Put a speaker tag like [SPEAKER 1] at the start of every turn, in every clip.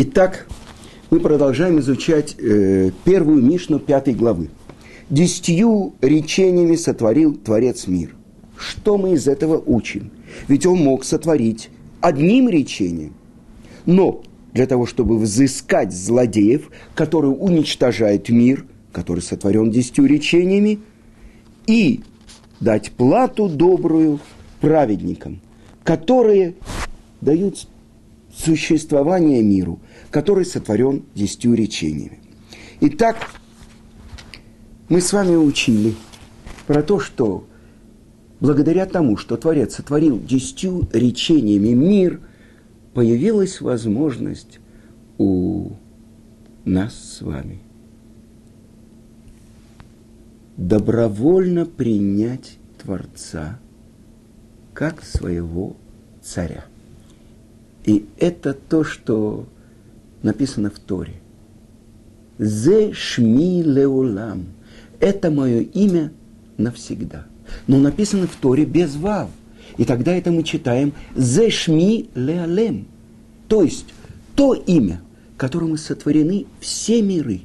[SPEAKER 1] Итак, мы продолжаем изучать э, первую Мишну пятой главы. Десятью речениями сотворил Творец мир. Что мы из этого учим? Ведь он мог сотворить одним речением. Но для того, чтобы взыскать злодеев, которые уничтожают мир, который сотворен десятью речениями, и дать плату добрую праведникам, которые дают существование миру, который сотворен десятью речениями. Итак, мы с вами учили про то, что благодаря тому, что Творец сотворил десятью речениями мир, появилась возможность у нас с вами добровольно принять Творца как своего царя. И это то, что написано в Торе. Зе шми леулам. Это мое имя навсегда. Но написано в Торе без вав. И тогда это мы читаем «Зе шми леалем». То есть, то имя, которым мы сотворены все миры,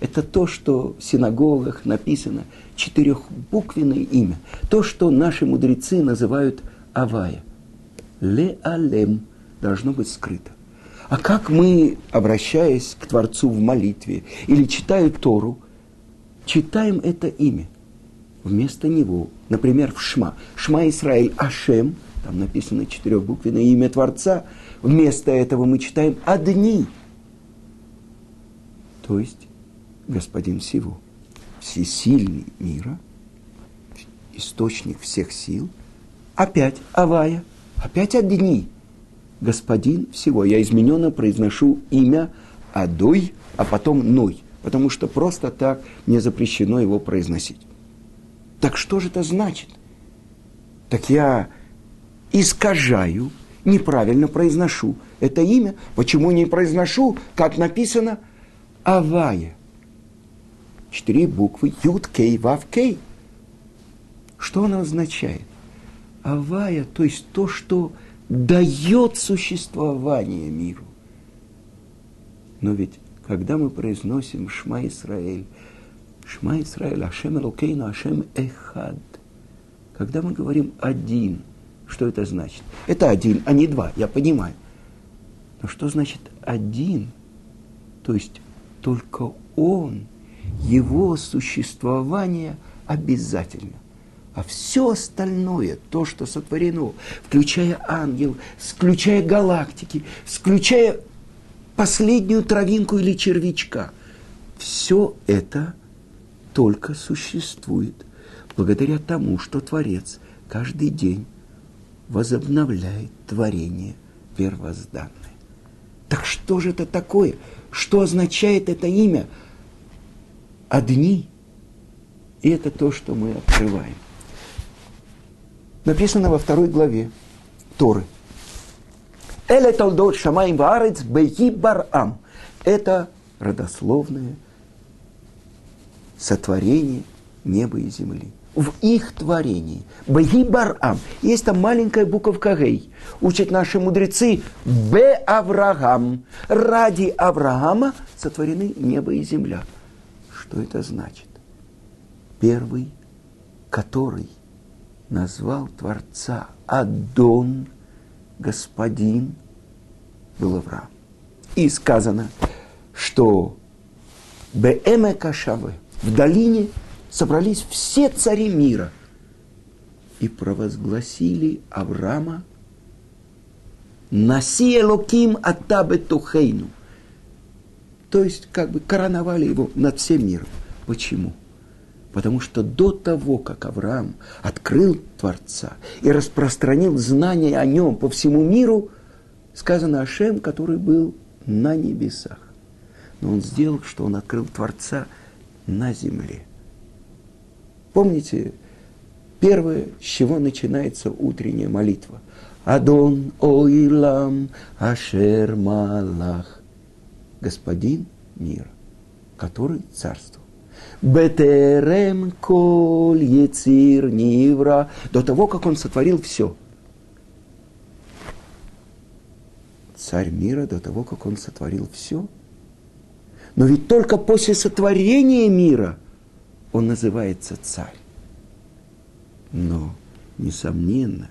[SPEAKER 1] это то, что в синагогах написано, четырехбуквенное имя. То, что наши мудрецы называют Авая. Ле-алем должно быть скрыто. А как мы, обращаясь к Творцу в молитве или читая Тору, читаем это имя вместо него, например, в Шма. Шма Исраиль Ашем, там написано четырехбуквенное имя Творца, вместо этого мы читаем одни. То есть Господин всего, всесильный мира, источник всех сил, опять Авая, опять одни – господин всего. Я измененно произношу имя Адой, а потом Ной, потому что просто так мне запрещено его произносить. Так что же это значит? Так я искажаю, неправильно произношу это имя. Почему не произношу, как написано Авая? Четыре буквы Юд Кей Вав Кей. Что оно означает? Авая, то есть то, что дает существование миру. Но ведь, когда мы произносим Шма Исраэль, Шма Исраэль, Ашем Элокейну, Ашем Эхад, когда мы говорим один, что это значит? Это один, а не два, я понимаю. Но что значит один? То есть только он, его существование обязательно. А все остальное, то, что сотворено, включая ангел, включая галактики, включая последнюю травинку или червячка, все это только существует благодаря тому, что Творец каждый день возобновляет творение первозданное. Так что же это такое? Что означает это имя? Одни. И это то, что мы открываем написано во второй главе Торы. Эле толдот шамаим ваарец бейи барам. Это родословное сотворение неба и земли. В их творении. Бейи барам. Есть там маленькая буковка гей. Учат наши мудрецы. Бе Авраам. Ради Авраама сотворены небо и земля. Что это значит? Первый, который назвал Творца Адон, Господин, был Авраам. И сказано, что Беэме Кашавы, в долине собрались все цари мира и провозгласили Авраама Наси Элоким Атабе Тухейну. То есть, как бы короновали его над всем миром. Почему? Потому что до того, как Авраам открыл Творца и распространил знания о нем по всему миру, сказано о Шем, который был на небесах. Но он сделал, что он открыл Творца на земле. Помните, первое, с чего начинается утренняя молитва? Адон Оилам Ашер Малах. Господин мира, который царствует. Бетерем коль яцир нивра, до того, как он сотворил все. царь мира до того, как он сотворил все. Но ведь только после сотворения мира он называется царь. Но, несомненно,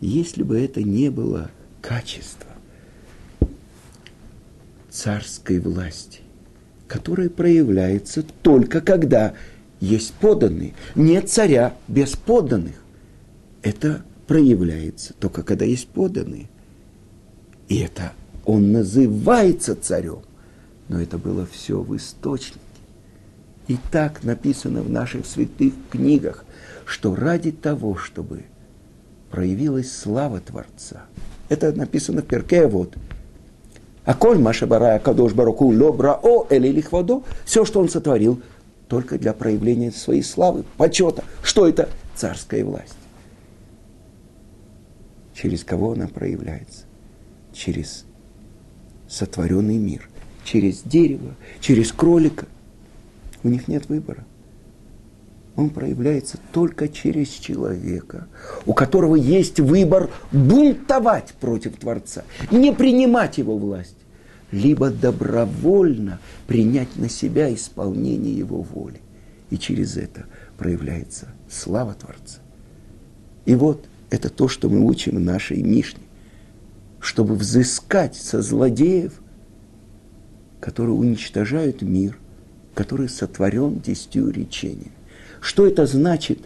[SPEAKER 1] если бы это не было качество царской власти, которое проявляется только когда есть подданные. Нет царя без подданных. Это проявляется только когда есть подданные. И это он называется царем. Но это было все в источнике. И так написано в наших святых книгах, что ради того, чтобы проявилась слава Творца, это написано в Перке, вот, а коль Маша Барая Кадош Бараку Лобра О Эли Лихвадо, все, что он сотворил, только для проявления своей славы, почета. Что это? Царская власть. Через кого она проявляется? Через сотворенный мир, через дерево, через кролика. У них нет выбора. Он проявляется только через человека, у которого есть выбор бунтовать против Творца, не принимать его власть, либо добровольно принять на себя исполнение его воли. И через это проявляется слава Творца. И вот это то, что мы учим в нашей Мишне, чтобы взыскать со злодеев, которые уничтожают мир, который сотворен десятью речениями. Что это значит?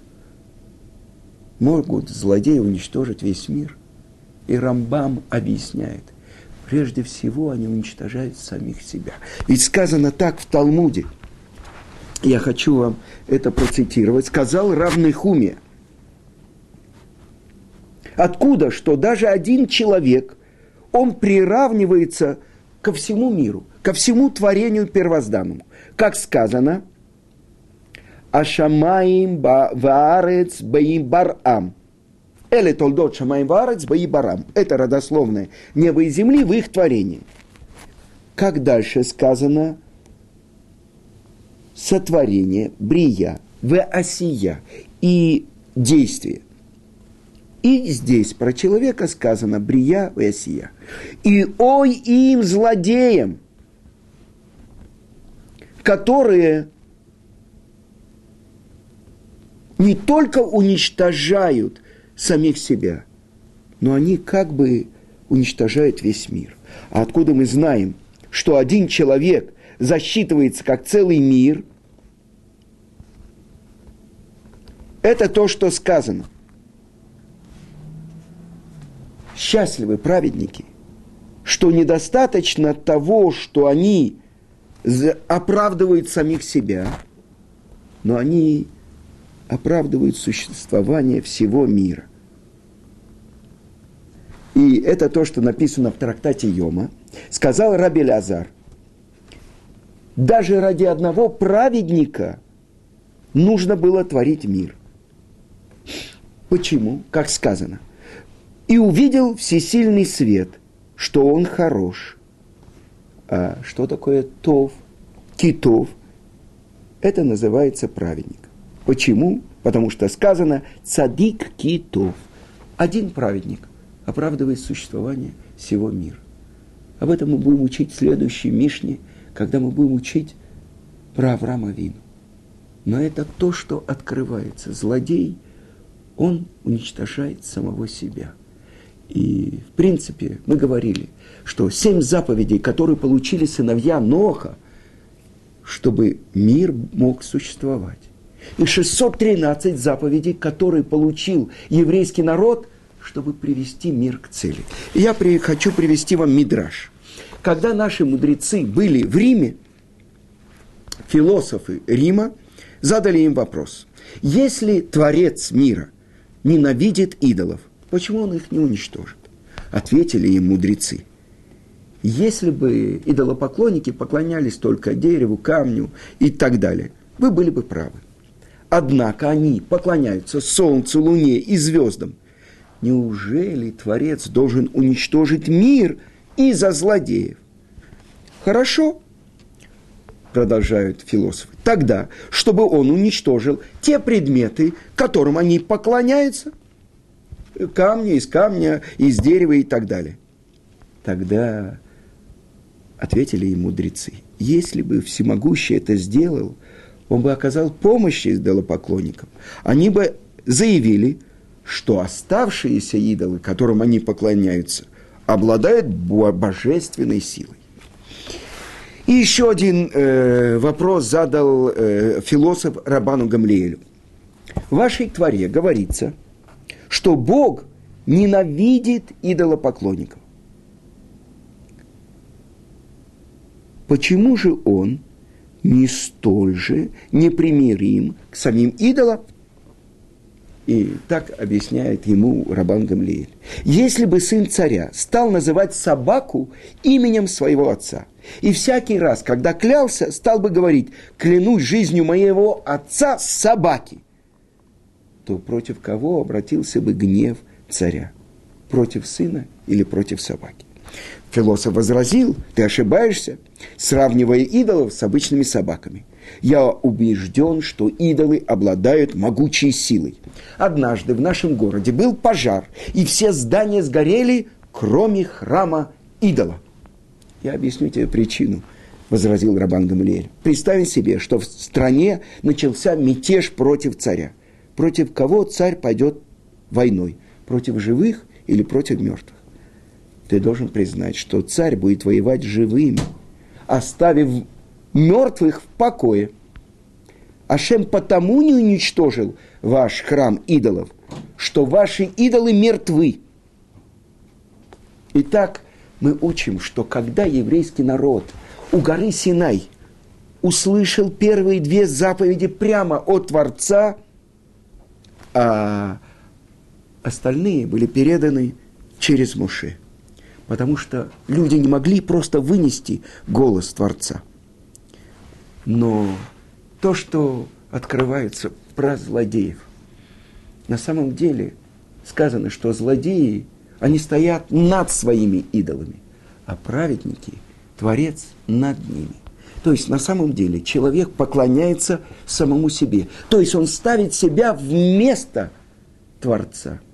[SPEAKER 1] Могут злодеи уничтожить весь мир? И Рамбам объясняет. Прежде всего они уничтожают самих себя. Ведь сказано так в Талмуде. Я хочу вам это процитировать. Сказал равный Хуме. Откуда? Что даже один человек, он приравнивается ко всему миру, ко всему творению первозданному. Как сказано – Ашамаим ваарец баим. Эле толдот шамаим ваарец баи барам. Это родословное небо и земли в их творении. Как дальше сказано? Сотворение, брия, в осия и действие. И здесь про человека сказано брия в осия. И ой им злодеям, которые не только уничтожают самих себя, но они как бы уничтожают весь мир. А откуда мы знаем, что один человек засчитывается как целый мир, это то, что сказано. Счастливы праведники, что недостаточно того, что они оправдывают самих себя, но они оправдывают существование всего мира. И это то, что написано в трактате Йома. Сказал Раби Лазар, даже ради одного праведника нужно было творить мир. Почему? Как сказано. И увидел всесильный свет, что он хорош. А что такое тов, китов? Это называется праведник. Почему? Потому что сказано «цадик китов». Один праведник оправдывает существование всего мира. Об этом мы будем учить в следующей Мишне, когда мы будем учить про Авраама Вину. Но это то, что открывается. Злодей, он уничтожает самого себя. И, в принципе, мы говорили, что семь заповедей, которые получили сыновья Ноха, чтобы мир мог существовать и 613 заповедей, которые получил еврейский народ, чтобы привести мир к цели. Я при, хочу привести вам мидраж. Когда наши мудрецы были в Риме, философы Рима задали им вопрос. Если Творец мира ненавидит идолов, почему он их не уничтожит? Ответили им мудрецы. Если бы идолопоклонники поклонялись только дереву, камню и так далее, вы были бы правы. Однако они поклоняются Солнцу, Луне и звездам. Неужели Творец должен уничтожить мир из-за злодеев? Хорошо, продолжают философы. Тогда, чтобы он уничтожил те предметы, которым они поклоняются, камни из камня, из дерева и так далее. Тогда ответили ему мудрецы, если бы всемогущий это сделал, он бы оказал помощь идолопоклонникам. Они бы заявили, что оставшиеся идолы, которым они поклоняются, обладают божественной силой. И еще один э, вопрос задал э, философ Рабану Гамлиэлю. В вашей творе говорится, что Бог ненавидит идолопоклонников. Почему же он не столь же непримирим к самим идолам? И так объясняет ему Рабан Гамлиэль. Если бы сын царя стал называть собаку именем своего отца, и всякий раз, когда клялся, стал бы говорить, клянусь жизнью моего отца собаки, то против кого обратился бы гнев царя? Против сына или против собаки? Философ возразил, ты ошибаешься, сравнивая идолов с обычными собаками. Я убежден, что идолы обладают могучей силой. Однажды в нашем городе был пожар, и все здания сгорели, кроме храма идола. Я объясню тебе причину, возразил Рабан Гамлиэль. Представь себе, что в стране начался мятеж против царя. Против кого царь пойдет войной? Против живых или против мертвых? Ты должен признать, что царь будет воевать живыми, оставив мертвых в покое. Ашем потому не уничтожил ваш храм идолов, что ваши идолы мертвы. Итак, мы учим, что когда еврейский народ у горы Синай услышал первые две заповеди прямо от Творца, а остальные были переданы через Муше – потому что люди не могли просто вынести голос Творца. Но то, что открывается про злодеев, на самом деле сказано, что злодеи, они стоят над своими идолами, а праведники, Творец над ними. То есть на самом деле человек поклоняется самому себе. То есть он ставит себя вместо Творца –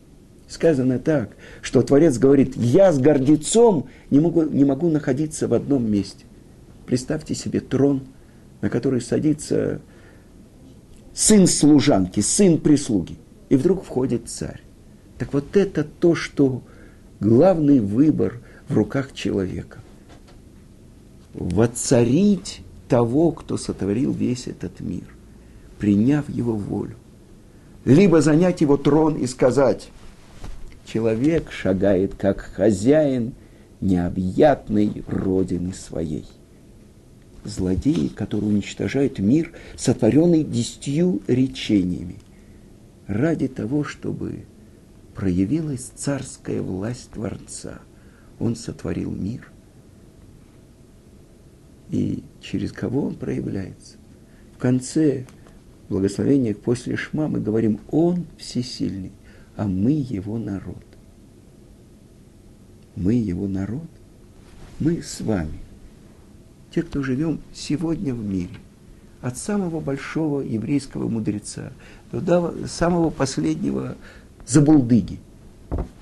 [SPEAKER 1] сказано так, что Творец говорит, я с гордецом не могу, не могу находиться в одном месте. Представьте себе трон, на который садится сын служанки, сын прислуги. И вдруг входит царь. Так вот это то, что главный выбор в руках человека. Воцарить того, кто сотворил весь этот мир, приняв его волю. Либо занять его трон и сказать – человек шагает как хозяин необъятной родины своей. Злодеи, которые уничтожают мир, сотворенный десятью речениями, ради того, чтобы проявилась царская власть Творца. Он сотворил мир. И через кого он проявляется? В конце благословения после Шма мы говорим, он всесильный а мы его народ. Мы его народ. Мы с вами. Те, кто живем сегодня в мире. От самого большого еврейского мудреца до самого последнего забулдыги.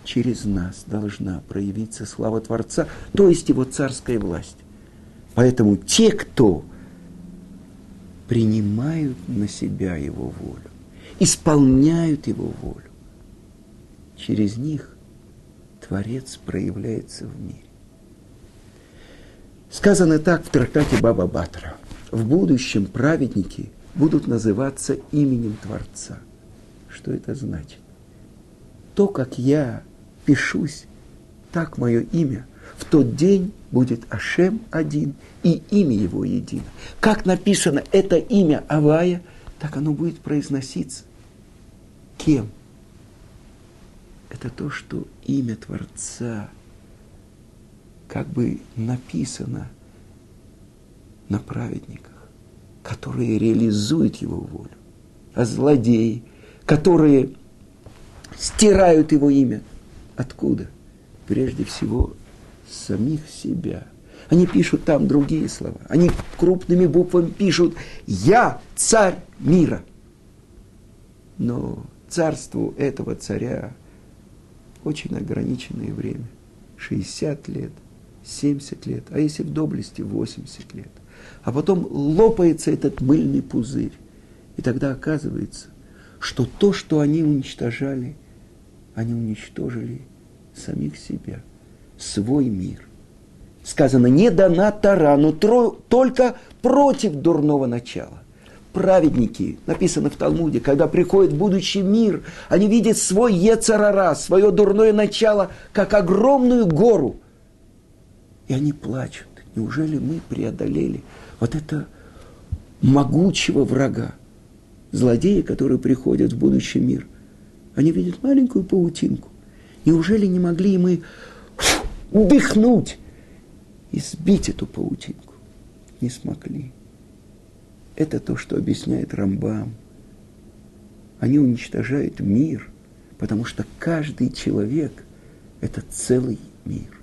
[SPEAKER 1] Через нас должна проявиться слава Творца, то есть его царская власть. Поэтому те, кто принимают на себя его волю, исполняют его волю, через них Творец проявляется в мире. Сказано так в трактате Баба Батра. В будущем праведники будут называться именем Творца. Что это значит? То, как я пишусь, так мое имя в тот день будет Ашем один и имя его едино. Как написано это имя Авая, так оно будет произноситься. Кем? Это то, что имя Творца как бы написано на праведниках, которые реализуют его волю, а злодеи, которые стирают его имя. Откуда? Прежде всего, самих себя. Они пишут там другие слова. Они крупными буквами пишут «Я царь мира». Но царству этого царя очень ограниченное время, 60 лет, 70 лет, а если в доблести 80 лет. А потом лопается этот мыльный пузырь. И тогда оказывается, что то, что они уничтожали, они уничтожили самих себя, свой мир. Сказано, не дана тара, только против дурного начала. Праведники, написано в Талмуде, когда приходит будущий мир, они видят свой ецарара, свое дурное начало, как огромную гору. И они плачут. Неужели мы преодолели вот это могучего врага, злодеи, которые приходят в будущий мир? Они видят маленькую паутинку. Неужели не могли мы дыхнуть и сбить эту паутинку? Не смогли. Это то, что объясняет Рамбам. Они уничтожают мир, потому что каждый человек – это целый мир.